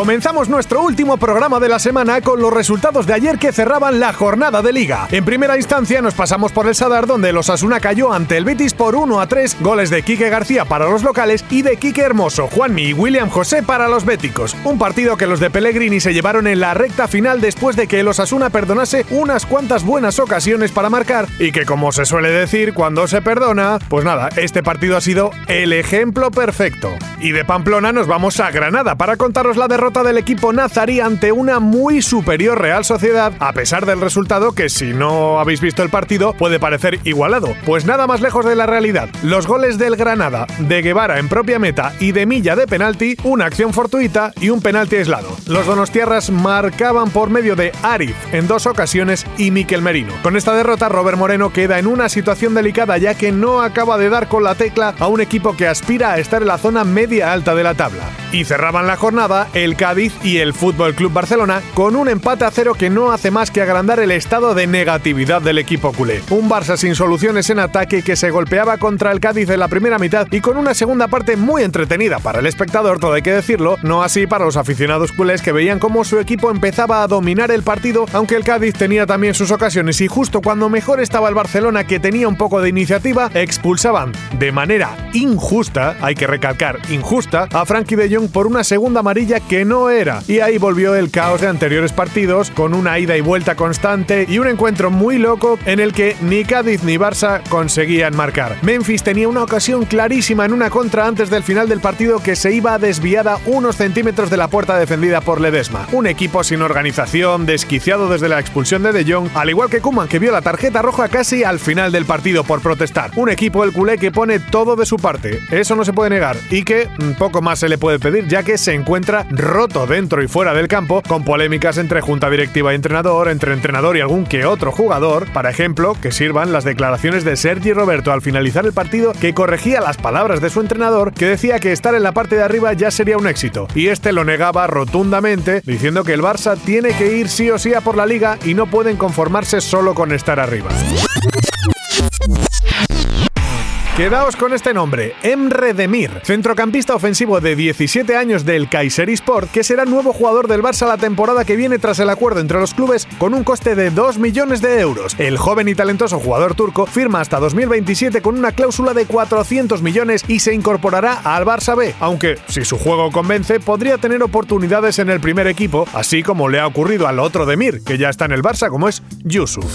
Comenzamos nuestro último programa de la semana con los resultados de ayer que cerraban la jornada de liga. En primera instancia nos pasamos por el Sadar donde los Asuna cayó ante el Betis por 1 a 3, goles de Quique García para los locales y de Quique Hermoso, Juanmi y William José para los béticos. Un partido que los de Pellegrini se llevaron en la recta final después de que los Asuna perdonase unas cuantas buenas ocasiones para marcar y que como se suele decir cuando se perdona, pues nada, este partido ha sido el ejemplo perfecto. Y de Pamplona nos vamos a Granada para contaros la derrota derrota del equipo nazarí ante una muy superior Real Sociedad, a pesar del resultado que si no habéis visto el partido puede parecer igualado. Pues nada más lejos de la realidad. Los goles del Granada, de Guevara en propia meta y de Milla de penalti, una acción fortuita y un penalti aislado. Los donostiarras marcaban por medio de Arif en dos ocasiones y Miquel Merino. Con esta derrota, Robert Moreno queda en una situación delicada ya que no acaba de dar con la tecla a un equipo que aspira a estar en la zona media alta de la tabla. Y cerraban la jornada el Cádiz y el Fútbol Club Barcelona con un empate a cero que no hace más que agrandar el estado de negatividad del equipo culé. Un Barça sin soluciones en ataque que se golpeaba contra el Cádiz en la primera mitad y con una segunda parte muy entretenida para el espectador, todo hay que decirlo, no así para los aficionados culés que veían cómo su equipo empezaba a dominar el partido, aunque el Cádiz tenía también sus ocasiones y justo cuando mejor estaba el Barcelona que tenía un poco de iniciativa, expulsaban de manera injusta, hay que recalcar, injusta, a Frankie de Jong por una segunda amarilla que no era. Y ahí volvió el caos de anteriores partidos, con una ida y vuelta constante y un encuentro muy loco en el que ni Cádiz ni Barça conseguían marcar. Memphis tenía una ocasión clarísima en una contra antes del final del partido que se iba desviada unos centímetros de la puerta defendida por Ledesma. Un equipo sin organización, desquiciado desde la expulsión de De Jong, al igual que Kuman que vio la tarjeta roja casi al final del partido por protestar. Un equipo el culé que pone todo de su parte, eso no se puede negar y que mm, poco más se le puede pedir ya que se encuentra roto dentro y fuera del campo, con polémicas entre junta directiva y entrenador, entre entrenador y algún que otro jugador, para ejemplo, que sirvan las declaraciones de Sergi Roberto al finalizar el partido que corregía las palabras de su entrenador, que decía que estar en la parte de arriba ya sería un éxito, y este lo negaba rotundamente, diciendo que el Barça tiene que ir sí o sí a por la liga y no pueden conformarse solo con estar arriba. Quedaos con este nombre, Emre Demir, centrocampista ofensivo de 17 años del Sport, que será nuevo jugador del Barça la temporada que viene tras el acuerdo entre los clubes con un coste de 2 millones de euros. El joven y talentoso jugador turco firma hasta 2027 con una cláusula de 400 millones y se incorporará al Barça B, aunque si su juego convence podría tener oportunidades en el primer equipo, así como le ha ocurrido al otro Demir, que ya está en el Barça como es Yusuf.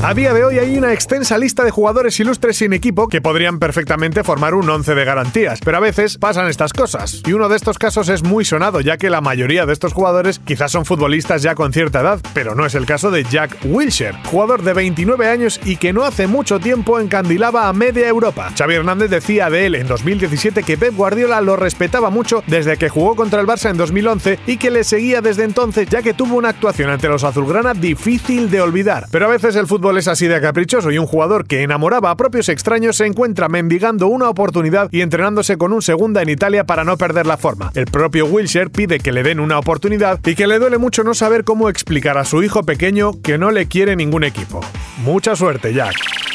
A día de hoy hay una extensa lista de jugadores ilustres sin equipo que podrían perfectamente formar un once de garantías, pero a veces pasan estas cosas. Y uno de estos casos es muy sonado, ya que la mayoría de estos jugadores quizás son futbolistas ya con cierta edad, pero no es el caso de Jack Wilshere, jugador de 29 años y que no hace mucho tiempo encandilaba a media Europa. Xavi Hernández decía de él en 2017 que Pep Guardiola lo respetaba mucho desde que jugó contra el Barça en 2011 y que le seguía desde entonces ya que tuvo una actuación ante los azulgrana difícil de olvidar. Pero a veces el fútbol es así de caprichoso y un jugador que enamoraba a propios extraños se encuentra mendigando una oportunidad y entrenándose con un segunda en Italia para no perder la forma. El propio Wilshire pide que le den una oportunidad y que le duele mucho no saber cómo explicar a su hijo pequeño que no le quiere ningún equipo. Mucha suerte, Jack.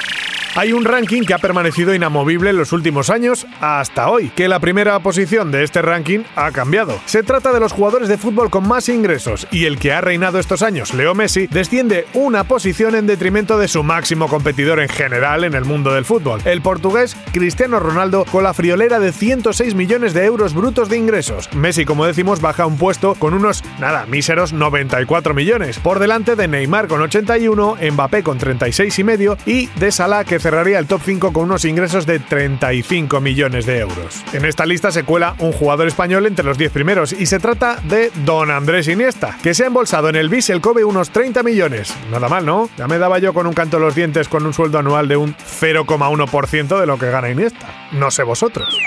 Hay un ranking que ha permanecido inamovible en los últimos años hasta hoy, que la primera posición de este ranking ha cambiado. Se trata de los jugadores de fútbol con más ingresos y el que ha reinado estos años, Leo Messi, desciende una posición en detrimento de su máximo competidor en general en el mundo del fútbol, el portugués Cristiano Ronaldo con la friolera de 106 millones de euros brutos de ingresos. Messi, como decimos, baja un puesto con unos, nada, míseros 94 millones, por delante de Neymar con 81, Mbappé con 36 y medio y de Salah que cerraría el top 5 con unos ingresos de 35 millones de euros. En esta lista se cuela un jugador español entre los 10 primeros y se trata de Don Andrés Iniesta, que se ha embolsado en el BIS el Kobe unos 30 millones. Nada mal, ¿no? Ya me daba yo con un canto de los dientes con un sueldo anual de un 0,1% de lo que gana Iniesta. No sé vosotros.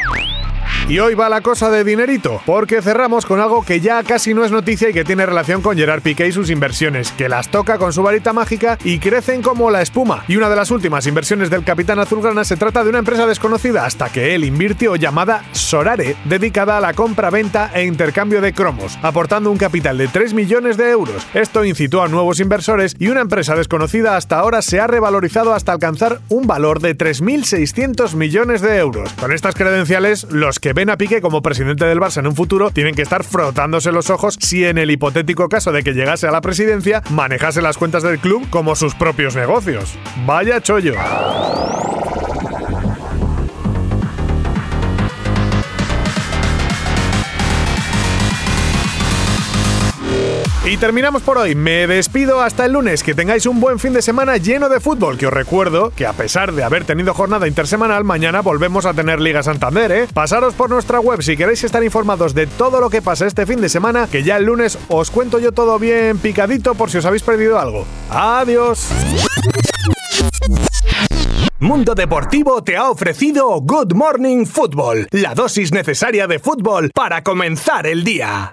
Y hoy va la cosa de dinerito, porque cerramos con algo que ya casi no es noticia y que tiene relación con Gerard Piqué y sus inversiones, que las toca con su varita mágica y crecen como la espuma. Y una de las últimas inversiones del capitán azulgrana se trata de una empresa desconocida hasta que él invirtió llamada Sorare, dedicada a la compra, venta e intercambio de cromos, aportando un capital de 3 millones de euros. Esto incitó a nuevos inversores y una empresa desconocida hasta ahora se ha revalorizado hasta alcanzar un valor de 3.600 millones de euros. Con estas credenciales, los que ven a Piqué como presidente del Barça en un futuro tienen que estar frotándose los ojos si en el hipotético caso de que llegase a la presidencia manejase las cuentas del club como sus propios negocios. Vaya chollo. Y terminamos por hoy. Me despido hasta el lunes. Que tengáis un buen fin de semana lleno de fútbol. Que os recuerdo que a pesar de haber tenido jornada intersemanal, mañana volvemos a tener Liga Santander, ¿eh? Pasaros por nuestra web si queréis estar informados de todo lo que pasa este fin de semana. Que ya el lunes os cuento yo todo bien picadito por si os habéis perdido algo. Adiós. Mundo Deportivo te ha ofrecido Good Morning Football, la dosis necesaria de fútbol para comenzar el día.